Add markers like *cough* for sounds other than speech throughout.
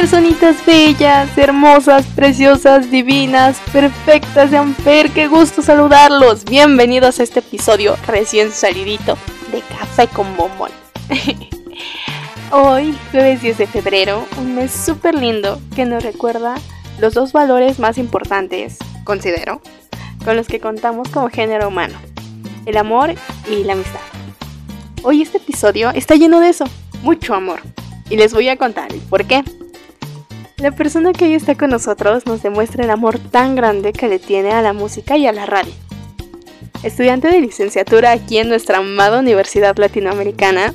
Personitas bellas, hermosas, preciosas, divinas, perfectas de Amper, qué gusto saludarlos. Bienvenidos a este episodio recién salidito de Café con Bombón. *laughs* Hoy, jueves 10 de febrero, un mes súper lindo que nos recuerda los dos valores más importantes, considero, con los que contamos como género humano, el amor y la amistad. Hoy este episodio está lleno de eso, mucho amor. Y les voy a contar el por qué. La persona que hoy está con nosotros nos demuestra el amor tan grande que le tiene a la música y a la radio. Estudiante de licenciatura aquí en nuestra amada Universidad Latinoamericana,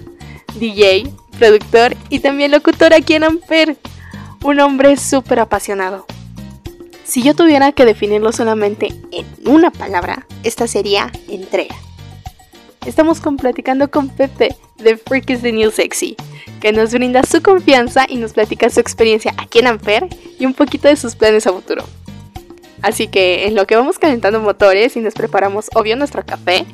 DJ, productor y también locutor aquí en Amper. Un hombre súper apasionado. Si yo tuviera que definirlo solamente en una palabra, esta sería entrega. Estamos con platicando con Pepe de Freak is the New Sexy, que nos brinda su confianza y nos platica su experiencia aquí en Amper y un poquito de sus planes a futuro. Así que en lo que vamos calentando motores y nos preparamos obvio nuestro café,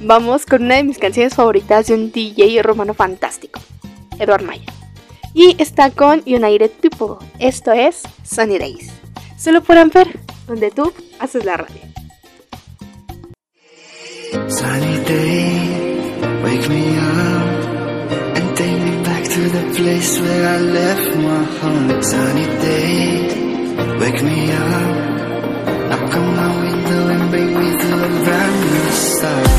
vamos con una de mis canciones favoritas de un DJ romano fantástico, Eduard Maya. Y está con United People, esto es Sunny Days. Solo por Amper, donde tú haces la radio. Sunny day, wake me to the place where I left my home. Sunny day, wake me up, knock on my window and bring me a brand new start.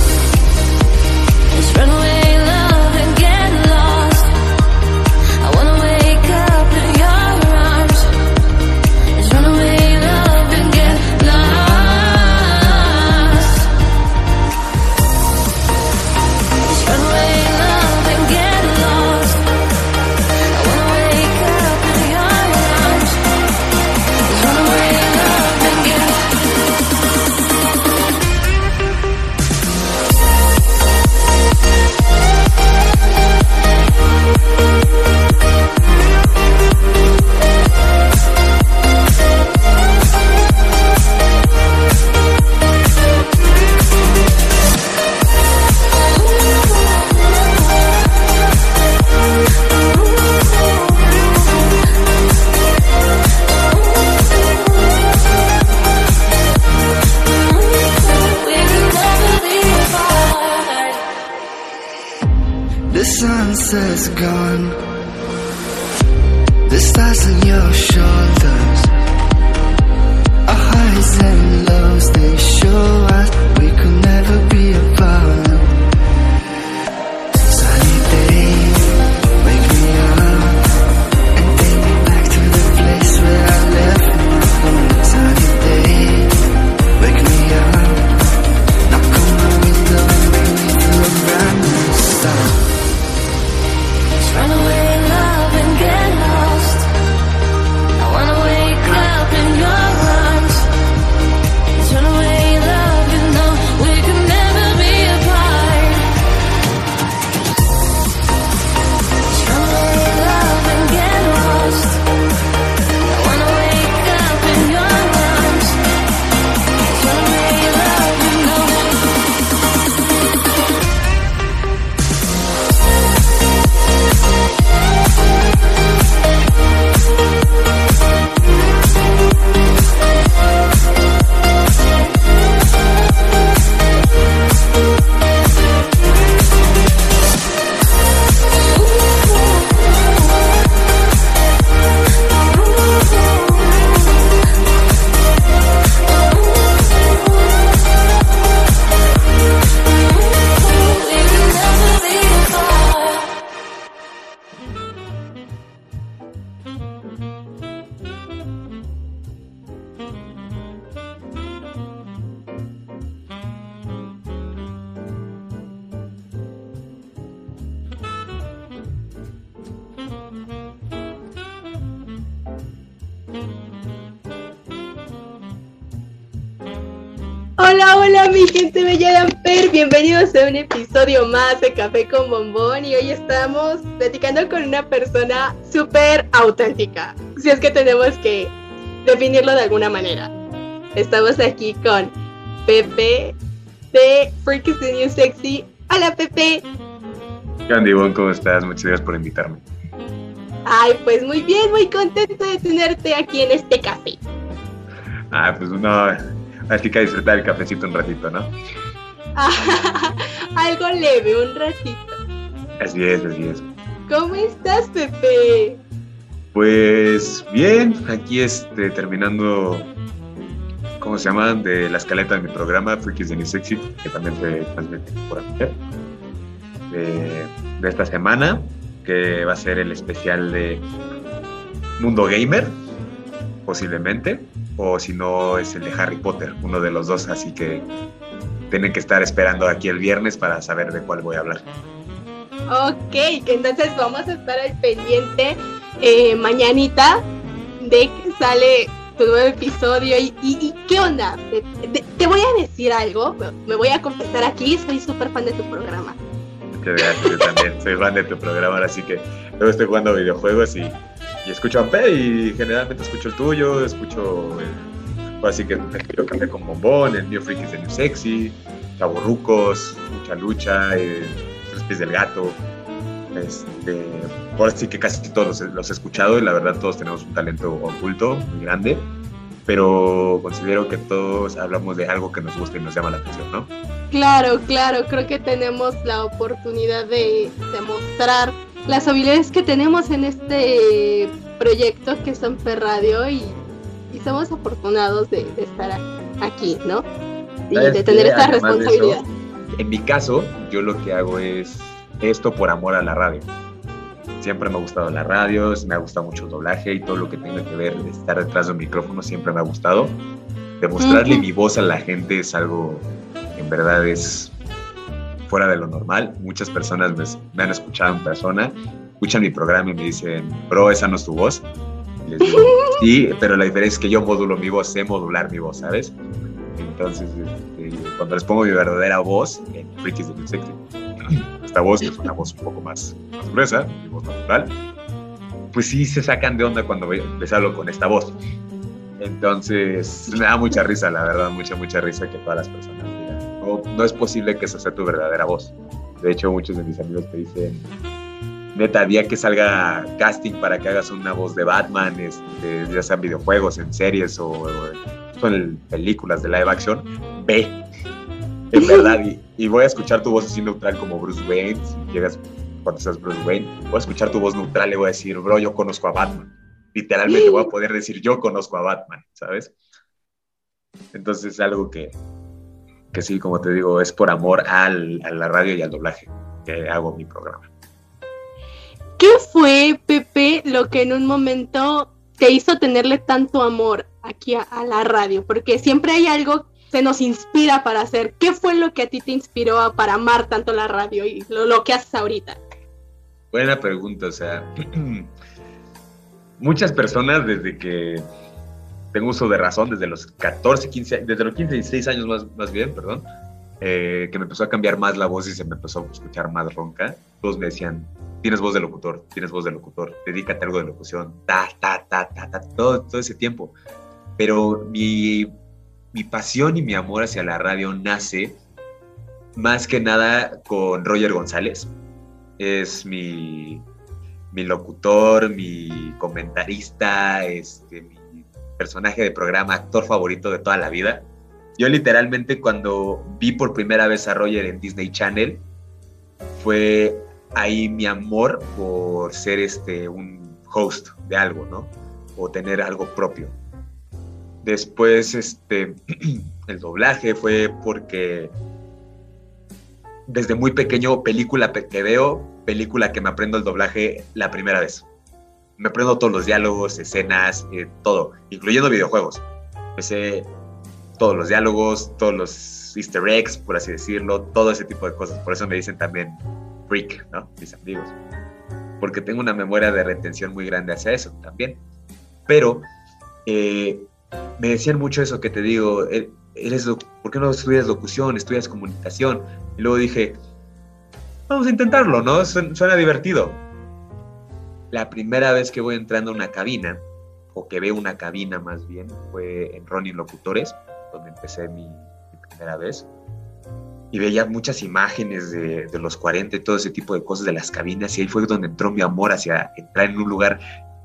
Bienvenidos a un episodio más de Café con Bombón y hoy estamos platicando con una persona súper auténtica, si es que tenemos que definirlo de alguna manera. Estamos aquí con Pepe de Freak is the New Sexy. Hola Pepe. ¿Qué onda, Ivonne? ¿Cómo estás? Muchas gracias por invitarme. Ay, pues muy bien, muy contento de tenerte aquí en este café. Ah, pues no, así que disfrutar el cafecito un ratito, ¿no? *laughs* Algo leve, un ratito. Así es, así es. ¿Cómo estás, Pepe? Pues bien, aquí este, terminando, ¿cómo se llama? De la escaleta de mi programa, Freakies de New Sexy, que también se transmite por aquí. De, de esta semana, que va a ser el especial de Mundo Gamer, posiblemente, o si no es el de Harry Potter, uno de los dos, así que tienen que estar esperando aquí el viernes para saber de cuál voy a hablar. Ok, entonces vamos a estar al pendiente eh, mañanita de que sale tu nuevo episodio. ¿Y, y, y qué onda? Te, te- te voy a decir algo, me- voy a confesar aquí, soy súper fan de tu programa. Yo también *laughs* soy fan de tu programa, ahora sí que luego estoy jugando videojuegos y, y escucho Amper y generalmente escucho el tuyo, escucho el, así que escucho Café con Bombón, el New Freakies de New Sexy, Chaborrucos, Mucha Lucha, eh, Tres Pies del Gato. Este, ahora sí que casi todos los, los he escuchado y la verdad todos tenemos un talento oculto muy grande, pero considero que todos hablamos de algo que nos gusta y nos llama la atención, ¿no? Claro, claro, creo que tenemos la oportunidad de demostrar las habilidades que tenemos en este proyecto que es Amper Radio y somos afortunados de, de estar aquí, ¿no? Y ¿Sabes de tener esta de eso, responsabilidad. En mi caso, yo lo que hago es esto por amor a la radio. Siempre me ha gustado la radio, me ha gustado mucho el doblaje y todo lo que tenga que ver de estar detrás de un micrófono siempre me ha gustado. Demostrarle Ujú. mi voz a la gente es algo en verdad es fuera de lo normal. Muchas personas me, me han escuchado en persona, escuchan mi programa y me dicen, bro, esa no es tu voz. Les digo, sí, pero la diferencia es que yo modulo mi voz, sé modular mi voz, ¿sabes? Entonces, este, cuando les pongo mi verdadera voz, en Freakies de New Sexy, esta voz que es una voz un poco más, más gruesa, mi voz natural, pues sí se sacan de onda cuando les hablo con esta voz. Entonces, me da mucha risa, la verdad, mucha, mucha risa que todas las personas digan, no, no es posible que esa sea tu verdadera voz. De hecho, muchos de mis amigos te dicen, neta, día que salga casting para que hagas una voz de Batman, este, ya sean videojuegos, en series o, o en películas de live action, ve. En *laughs* verdad, y, y voy a escuchar tu voz así neutral como Bruce Wayne, si llegas cuando seas Bruce Wayne, voy a escuchar tu voz neutral y voy a decir, bro, yo conozco a Batman. Literalmente voy a *laughs* poder decir, yo conozco a Batman, ¿sabes? Entonces es algo que, que sí, como te digo, es por amor al, a la radio y al doblaje que hago mi programa. ¿Qué fue, Pepe, lo que en un momento te hizo tenerle tanto amor aquí a, la radio? Porque siempre hay algo que nos inspira para hacer. ¿Qué fue lo que a ti te inspiró a- para amar tanto la radio y lo, lo que haces ahorita? Buena pregunta, o sea, *clears throat* muchas personas desde que tengo uso de razón, desde los 14, 15, desde los 15, 16 años más, más bien, perdón, eh, que me empezó a cambiar más la voz y se me empezó a escuchar más ronca, todos me decían, tienes voz de locutor, tienes voz de locutor, dedícate a algo de locución, ta, ta, ta, ta, ta, todo, todo ese tiempo. Pero mi, mi pasión y mi amor hacia la radio nace más que nada con Roger González. Es mi, mi locutor, mi comentarista, este, mi personaje de programa, actor favorito de toda la vida. Yo literalmente cuando vi por primera vez a Roger en Disney Channel, fue ahí mi amor por ser este, un host de algo, ¿no? O tener algo propio. Después, este, *clears throat* el doblaje fue porque desde muy pequeño, película pe- que veo, película que me aprendo el doblaje la primera vez. Me aprendo todos los diálogos, escenas, eh, todo, incluyendo videojuegos. Me sé todos los diálogos, todos los easter eggs, por así decirlo, todo ese tipo de cosas. Por eso me dicen también freak, ¿no? Mis amigos. Porque tengo una memoria de retención muy grande hacia eso también. Pero eh, me decían mucho eso que te digo, eh, eres ¿por qué no estudias locución, estudias comunicación? Y luego dije, vamos a intentarlo, ¿no? Suena, suena divertido. La primera vez que voy entrando a una cabina, o que veo una cabina más bien, fue en Ronin Locutores, donde empecé mi, mi primera vez. Y veía muchas imágenes de, de los 40 y todo ese tipo de cosas de las cabinas, y ahí fue donde entró mi amor hacia entrar en un lugar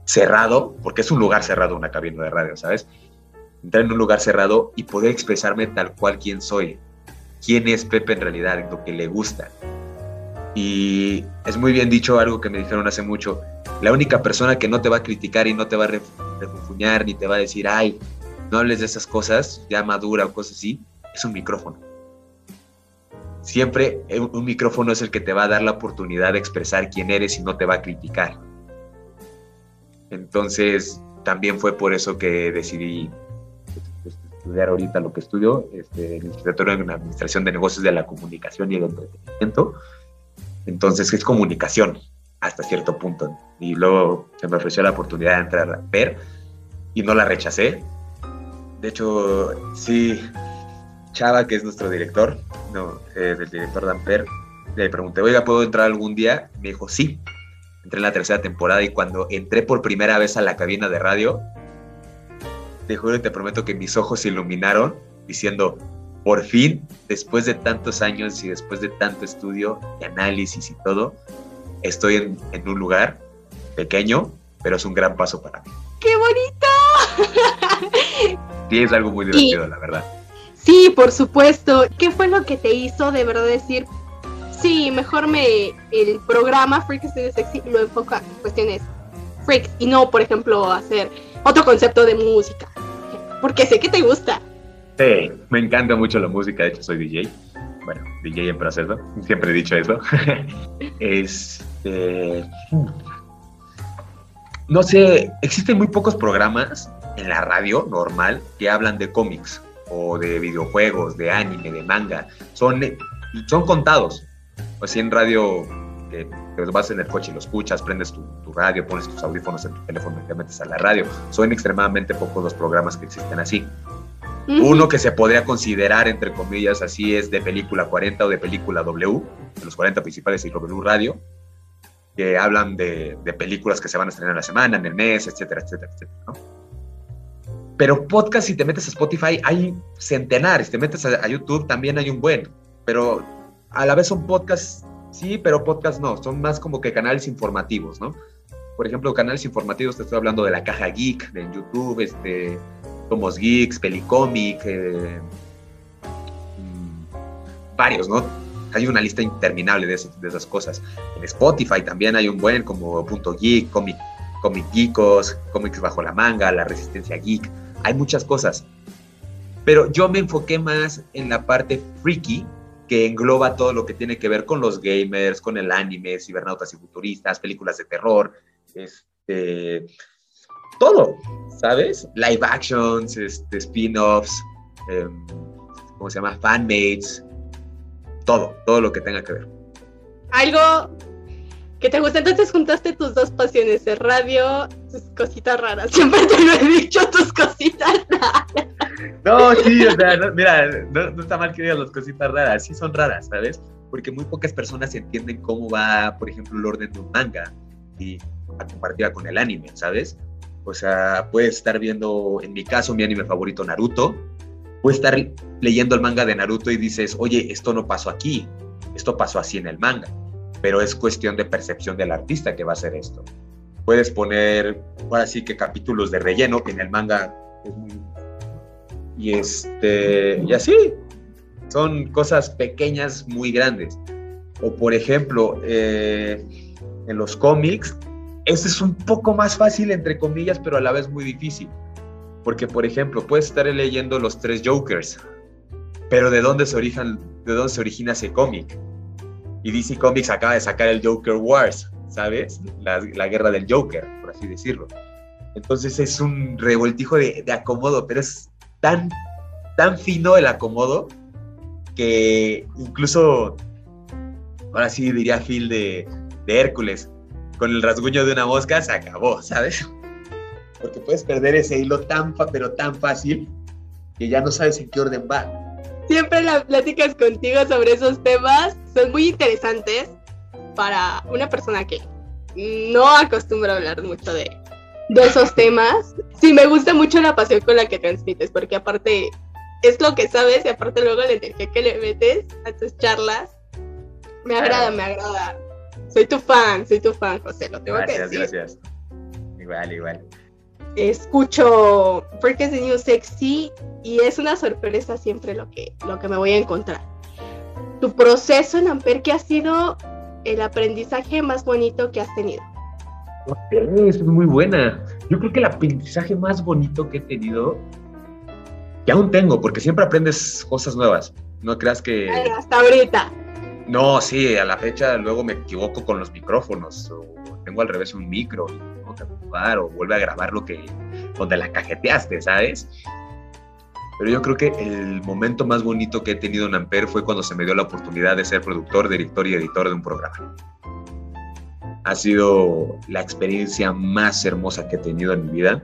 cerrado, porque es un lugar cerrado una cabina de radio, ¿sabes? Entrar en un lugar cerrado y poder expresarme tal cual quien soy, quién es Pepe en realidad, lo que le gusta. Y es muy bien dicho algo que me dijeron hace mucho, la única persona que no te va a criticar y no te va a ref- refunfuñar ni te va a decir, ay, no hables de esas cosas, ya madura o cosas así, es un micrófono. Siempre un micrófono es el que te va a dar la oportunidad de expresar quién eres y no te va a criticar. Entonces, también fue por eso que decidí pues, estudiar ahorita lo que estudio, este, licenciatura en Administración de Negocios de la Comunicación y el Entretenimiento. Entonces, es comunicación hasta cierto punto. Y luego se me ofreció la oportunidad de entrar a PER y no la rechacé. De hecho, sí, Chava, que es nuestro director, no, eh, del director de Amper, le pregunté, oiga, ¿puedo entrar algún día? Me dijo, sí. Entré en la tercera temporada y cuando entré por primera vez a la cabina de radio, te juro y te prometo que mis ojos se iluminaron diciendo, por fin, después de tantos años y después de tanto estudio y análisis y todo, estoy en, en un lugar pequeño, pero es un gran paso para mí. ¡Qué bonito! Sí, es algo muy divertido, la verdad. Sí, por supuesto. ¿Qué fue lo que te hizo de verdad decir, sí, mejor me el programa Freak Studio Sexy lo enfoca en cuestiones freaks y no, por ejemplo, hacer otro concepto de música? Porque sé que te gusta. Sí, me encanta mucho la música, de hecho soy DJ. Bueno, DJ en proceso, siempre he dicho eso. *laughs* este, no sé, existen muy pocos programas en la radio normal que hablan de cómics o de videojuegos, de anime, de manga. Son, son contados. O sea, en radio que te vas en el coche y lo escuchas, prendes tu, tu radio, pones tus audífonos en tu teléfono y te metes a la radio. Son extremadamente pocos los programas que existen así. Uno que se podría considerar, entre comillas, así es de película 40 o de película W, de los 40 principales y W Radio, que hablan de, de películas que se van a estrenar en la semana, en el mes, etcétera, etcétera, etcétera. ¿no? Pero podcast, si te metes a Spotify, hay centenares, te metes a, YouTube, también hay un buen, pero a la vez son podcasts, sí, pero podcasts no, son más como que canales informativos, ¿no? Por ejemplo, canales informativos, te estoy hablando de la caja geek, de YouTube, este, Somos Geeks, Pelicomic, eh, mm, varios, ¿no? Hay una lista interminable de, esas- de esas cosas. En Spotify también hay un buen como Punto Geek, Comic, Comic Geekos, Cómics Bajo la Manga, La Resistencia Geek. Hay muchas cosas. Pero yo me enfoqué más en la parte freaky, que engloba todo lo que tiene que ver con los gamers, con el anime, cibernautas y futuristas, películas de terror, este, todo, ¿sabes? Live actions, este, spin-offs, em, ¿cómo se llama? Fanmates, todo, todo lo que tenga que ver. Algo que te gusta. Entonces juntaste tus dos pasiones de radio, tus cositas raras. *laughs* Siempre te lo he dicho, tus cositas raras. No, sí, o sea, no, mira, no, no está mal que digas las cositas raras, sí son raras, ¿sabes? Porque muy pocas personas entienden cómo va, por ejemplo, el orden de un manga y a comparativa con el anime, ¿sabes? O sea, puedes estar viendo, en mi caso, mi anime favorito, Naruto, puedes estar leyendo el manga de Naruto y dices, oye, esto no pasó aquí, esto pasó así en el manga, pero es cuestión de percepción del artista que va a hacer esto. Puedes poner, ahora sí que capítulos de relleno, que en el manga es muy y este y así. Son cosas pequeñas muy grandes. O por ejemplo eh, en los cómics eso es un poco más fácil entre comillas pero a la vez muy difícil. Porque por ejemplo puedes estar leyendo los tres Jokers pero de dónde se originan de dónde se origina ese cómic y DC Comics acaba de sacar el Joker Wars sabes la, guerra del Joker por así decirlo entonces es un revoltijo de, acomodo pero es tan, tan fino el acomodo que incluso, ahora sí diría Phil de, de Hércules, con el rasguño de una mosca se acabó, ¿sabes? Porque puedes perder ese hilo tan, pero tan fácil que ya no sabes en qué orden va. Siempre las pláticas contigo sobre esos temas son muy interesantes para una persona que no acostumbra a hablar mucho de, de esos temas. Sí, me gusta mucho la pasión con la que transmites, porque aparte es lo que sabes y aparte luego la energía que le metes a tus charlas. Me agrada, me agrada. Soy tu fan, soy tu fan, José, lo tengo que Gracias, decir. gracias. Igual, igual. escucho Porque es the New Sexy y es una sorpresa siempre lo que, lo que me voy a encontrar. Tu proceso en Amper, que ha sido el aprendizaje más bonito que has tenido? Es muy buena. Yo creo que el aprendizaje más bonito que he tenido, que aún tengo, porque siempre aprendes cosas nuevas. No creas que... Ay, hasta ahorita. No, sí, a la fecha luego me equivoco con los micrófonos, o tengo al revés un micro, y tengo que acomodar, o vuelve a grabar lo que, donde la cajeteaste, ¿sabes? Pero yo creo que el momento más bonito que he tenido en Amper fue cuando se me dio la oportunidad de ser productor, director y editor de un programa. Ha sido la experiencia más hermosa que he tenido en mi vida.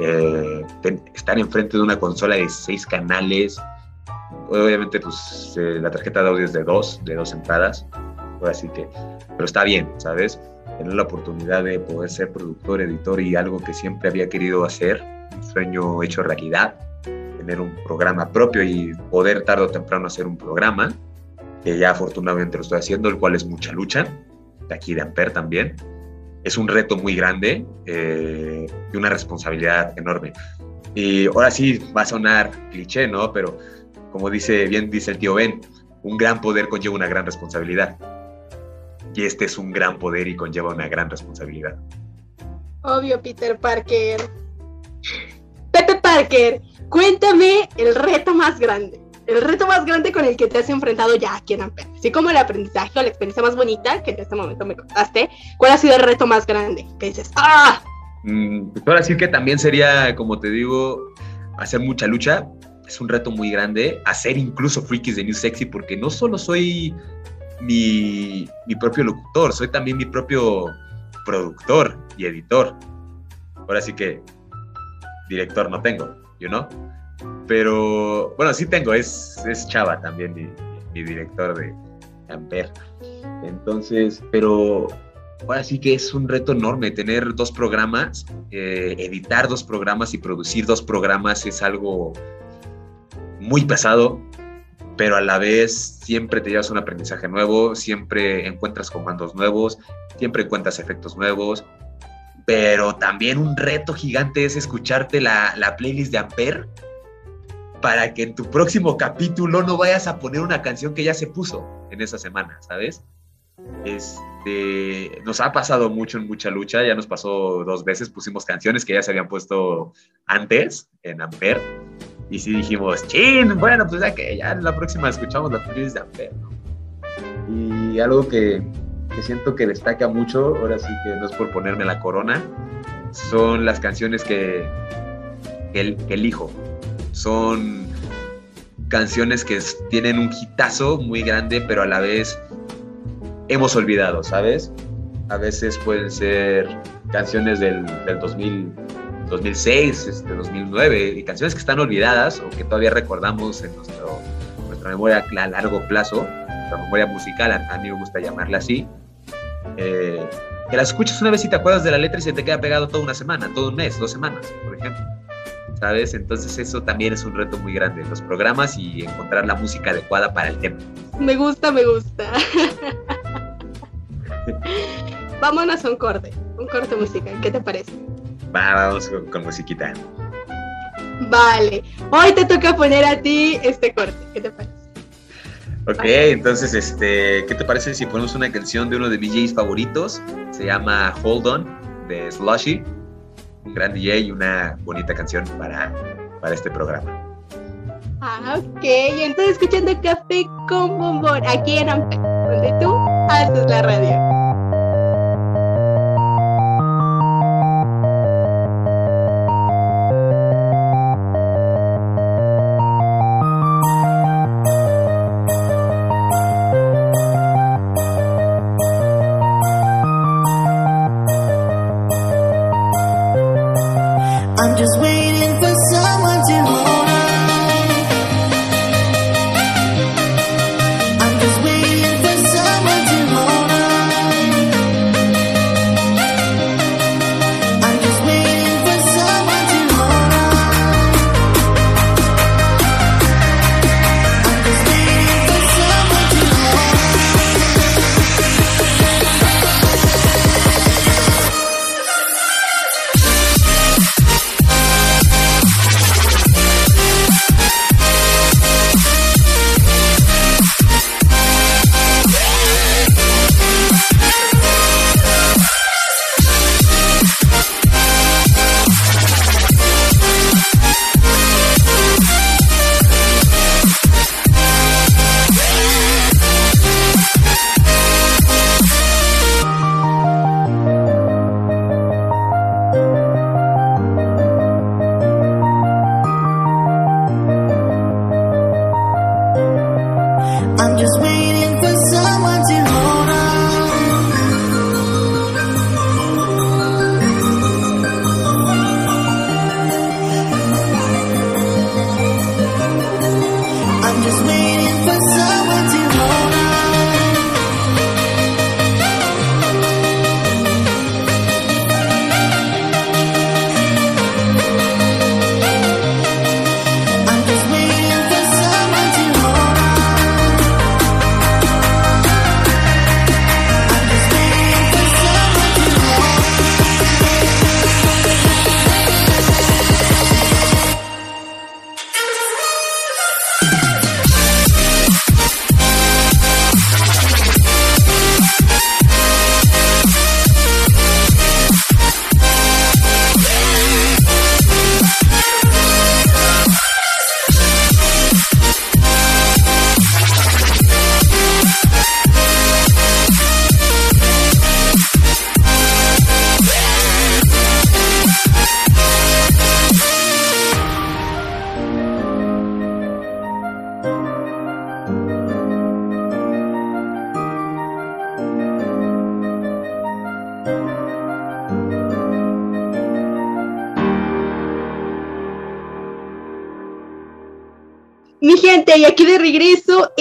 Eh, estar enfrente de una consola de seis canales, obviamente pues eh, la tarjeta de audio es de dos, de dos entradas, así que, pero está bien, ¿sabes? Tener la oportunidad de poder ser productor, editor y algo que siempre había querido hacer, un sueño hecho realidad, tener un programa propio y poder tarde o temprano hacer un programa, que ya afortunadamente lo estoy haciendo, el cual es mucha lucha, de aquí de Amper también. Es un reto muy grande eh, y una responsabilidad enorme. Y ahora sí va a sonar cliché, ¿no? Pero como dice bien dice el tío Ben, un gran poder conlleva una gran responsabilidad. Y este es un gran poder y conlleva una gran responsabilidad. Obvio, Peter Parker. Parker, cuéntame el reto más grande. El reto más grande con el que te has enfrentado ya aquí en Amper. Así como el aprendizaje o la experiencia más bonita que en este momento me contaste. ¿Cuál ha sido el reto más grande? Que dices, ¡ah! Mm, puedo decir que también sería, como te digo, hacer mucha lucha. Es un reto muy grande. Hacer incluso Freakies de New Sexy, porque no solo soy mi, mi propio locutor, soy también mi propio productor y editor. Ahora sí que director no tengo, you know? Pero bueno, sí tengo, es, es Chava también mi, director de Amper. Entonces, pero ahora sí que es un reto enorme tener dos programas, eh, editar dos programas y producir dos programas es algo muy pesado, pero a la vez siempre te llevas un aprendizaje nuevo, siempre encuentras comandos nuevos, siempre encuentras efectos nuevos, pero también un reto gigante es escucharte la, la playlist de Amper para que en tu próximo capítulo no vayas a poner una canción que ya se puso en esa semana, ¿sabes? Este, nos ha pasado mucho en mucha lucha, ya nos pasó dos veces, pusimos canciones que ya se habían puesto antes en Amper, y sí dijimos, chin, bueno, pues ya que ya en la próxima escuchamos la playlist de Amper, ¿no? Y algo que, que siento que destaca mucho, ahora sí que no es por ponerme la corona, son las canciones que, que, el- que elijo. Son canciones que tienen un hitazo muy grande, pero a la vez hemos olvidado, ¿sabes? A veces pueden ser canciones del, del 2000, 2006, este, 2009, y canciones que están olvidadas o que todavía recordamos en nuestro, nuestra memoria a largo plazo, nuestra memoria musical, a mí me gusta llamarla así. Eh, que las escuchas una vez y te acuerdas de la letra y se te queda pegado toda una semana, todo un mes, dos semanas, por ejemplo. ¿Sabes? Entonces eso también es un reto muy grande, los programas y encontrar la música adecuada para el tema. Me gusta, me gusta. Vámonos a un corte, un corte musical. ¿Qué te parece? Va, vamos con, con musiquita. Vale. Hoy te toca poner a ti este corte. ¿Qué te parece? Ok, entonces, este, ¿qué te parece si ponemos una canción de uno de mis DJs favoritos? Se llama Hold On, de Slushy. Un gran DJ y una bonita canción para, para este programa. Ah, ok. Entonces escuchando Café con Bombón aquí en Amper, donde tú haces la radio.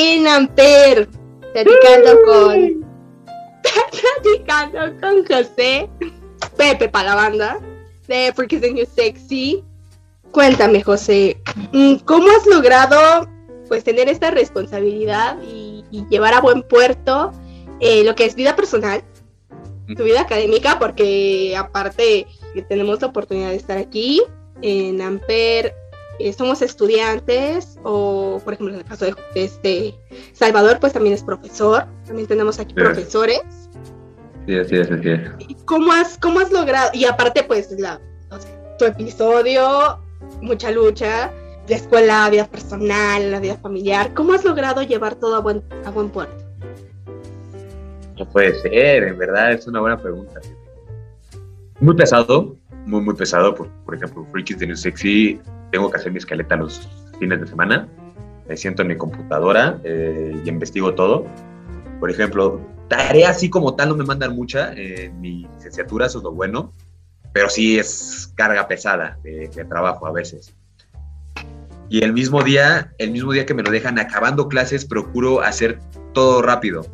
En Amper, platicando con. *laughs* platicando con José, Pepe para la banda, de Porque New Sexy. Cuéntame, José, mm, ¿cómo has logrado pues tener esta responsabilidad y, y llevar a buen puerto eh, lo que es vida personal, tu vida académica, porque aparte que tenemos la oportunidad de estar aquí en Amper, eh, somos estudiantes, o por ejemplo en el caso de este Salvador, pues también es profesor, también tenemos aquí Sí. profesores. Sí, así es, así es. ¿Y ¿Cómo has, ¿Cómo has logrado? Y aparte, pues, la, o sea, tu episodio, mucha lucha, la escuela, vida personal, la vida familiar, ¿cómo has logrado llevar todo a buen, a buen puerto? No puede ser, en verdad, es una buena pregunta. Muy pesado, muy, muy pesado. Por, por ejemplo, Freakies de New Sexy, tengo que hacer mi escaleta los fines de semana. Me siento en mi computadora eh, y investigo todo. Por ejemplo, tarea así como tal no me mandan mucha. eh, mi licenciatura, eso es lo bueno. Pero sí es carga pesada de, de trabajo a veces. Y el mismo día, el mismo día que me lo dejan acabando clases, procuro hacer todo rápido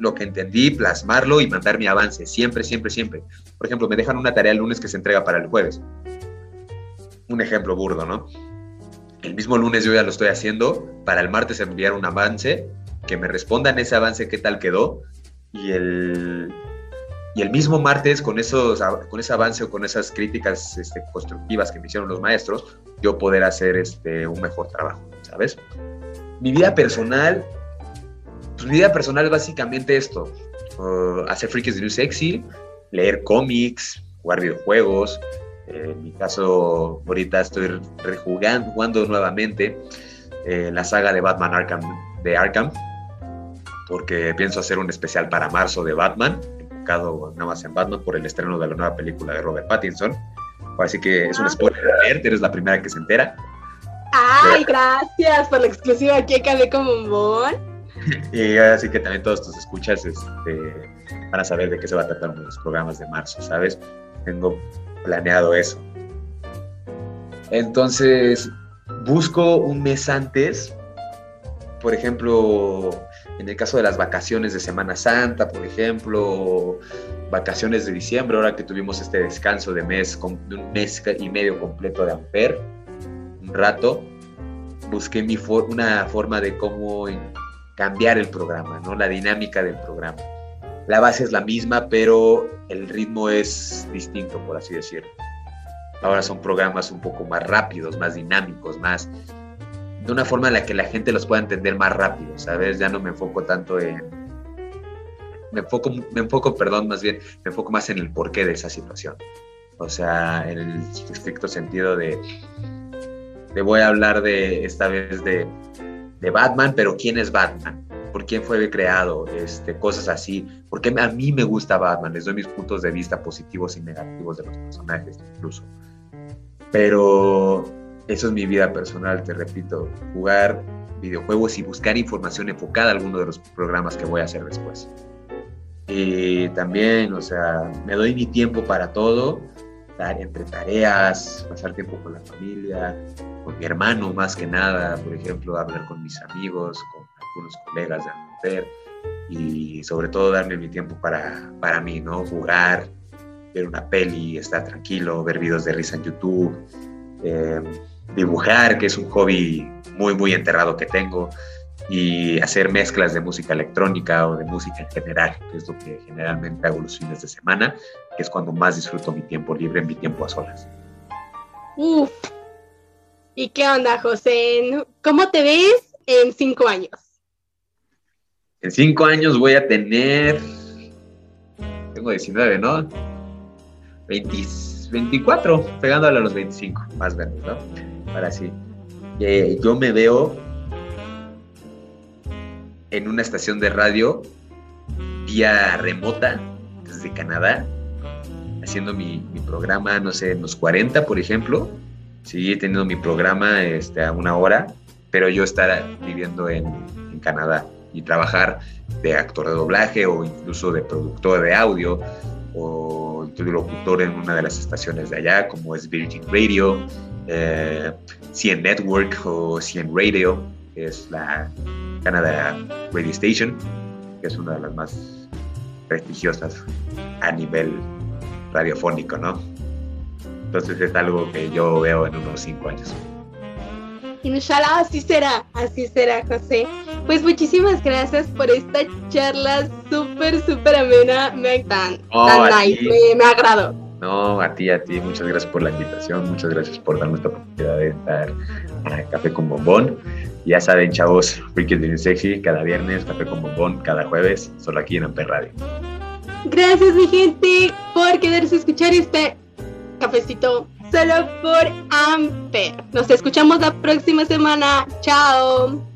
lo que entendí, plasmarlo y mandar mi avance, siempre, siempre, siempre. Por ejemplo, me dejan una tarea el lunes que se entrega para el jueves. Un ejemplo burdo, ¿no? El mismo lunes yo ya lo estoy haciendo, para el martes enviar un avance, que me respondan ese avance qué tal quedó, y el, y el mismo martes con, esos, con ese avance o con esas críticas este, constructivas que me hicieron los maestros, yo poder hacer este, un mejor trabajo, ¿sabes? Mi vida personal, pues mi vida personal es básicamente esto: uh, hacer freaks de New Sexy, leer cómics, jugar videojuegos. Eh, en mi caso, ahorita estoy rejugando, jugando nuevamente eh, la saga de Batman Arkham, de Arkham, porque pienso hacer un especial para marzo de Batman, enfocado nada más en Batman por el estreno de la nueva película de Robert Pattinson. Así que es un spoiler alert, eres la primera que se entera. ¡Ay, gracias por la exclusiva! Aquí acabé como un bon. *laughs* Y así que también todos tus escuchas este, van a saber de qué se va a tratar los programas de marzo, ¿sabes? Tengo planeado eso. Entonces, busco un mes antes, por ejemplo, en el caso de las vacaciones de Semana Santa, por ejemplo, vacaciones de diciembre, ahora que tuvimos este descanso de mes, de un mes y medio completo de Amper, un rato, busqué mi for una forma de cómo cambiar el programa, ¿no? La dinámica del programa. La base es la misma, pero el ritmo es distinto, por así decirlo. Ahora son programas un poco más rápidos, más dinámicos, más de una forma en la que la gente los pueda entender más rápido, ¿sabes? Ya no me enfoco tanto en me enfoco me enfoco, perdón, más bien me enfoco más en el porqué de esa situación. O sea, en el estricto sentido de te voy a hablar de esta vez de de Batman, pero ¿quién es Batman? ¿Por quién fue creado? Este, cosas así. Porque a mí me gusta Batman, les doy mis puntos de vista positivos y negativos de los personajes incluso. Pero eso es mi vida personal, te repito, jugar videojuegos y buscar información enfocada a alguno de los programas que voy a hacer después. Y también, o sea, me doy mi tiempo para todo, entre tareas, pasar tiempo con la familia, con mi hermano más que nada, por ejemplo, hablar con mis amigos, con algunos colegas de Amper y sobre todo darme mi tiempo para, para mí, ¿no? Jugar, ver una peli, estar tranquilo, ver videos de risa en YouTube, eh, dibujar, que es un hobby muy, muy enterrado que tengo, y hacer mezclas de música electrónica o de música en general, que es lo que generalmente hago los fines de semana, que es cuando más disfruto mi tiempo libre, mi tiempo a solas. Uf. ¿Y qué onda, José? ¿Cómo te ves en cinco años? En cinco años voy a tener. Tengo 19, ¿no? 20, 24, pegándole a los 25, más grandes, ¿no? Ahora sí. Eh, yo me veo en una estación de radio vía remota desde Canadá, haciendo mi, programa, no sé, en los 40, por ejemplo. Sí, teniendo mi programa este, a una hora, pero yo estar viviendo en, en Canadá y trabajar de actor de doblaje o incluso de productor de audio o de en una de las estaciones de allá, como es Virgin Radio, eh, CN Network o CN Radio, que es la Canada Radio Station, que es una de las más prestigiosas a nivel radiofónico, ¿no? Entonces es algo que yo veo en unos cinco años. Inshallah, así será, así será, José. Pues muchísimas gracias por esta charla súper, súper amena. Me tan, Oh, tan nice, me, me agradó. No, a ti, a ti, muchas gracias por la invitación, muchas gracias por darme esta oportunidad de estar a Café con Bombón. Ya saben, chavos, Freaky Sexy, cada viernes, Café con Bombón, cada jueves, solo aquí en Amper Radio. Gracias, mi gente, por quedarse a escuchar este cafecito solo por Amper. Nos escuchamos la próxima semana. Chao.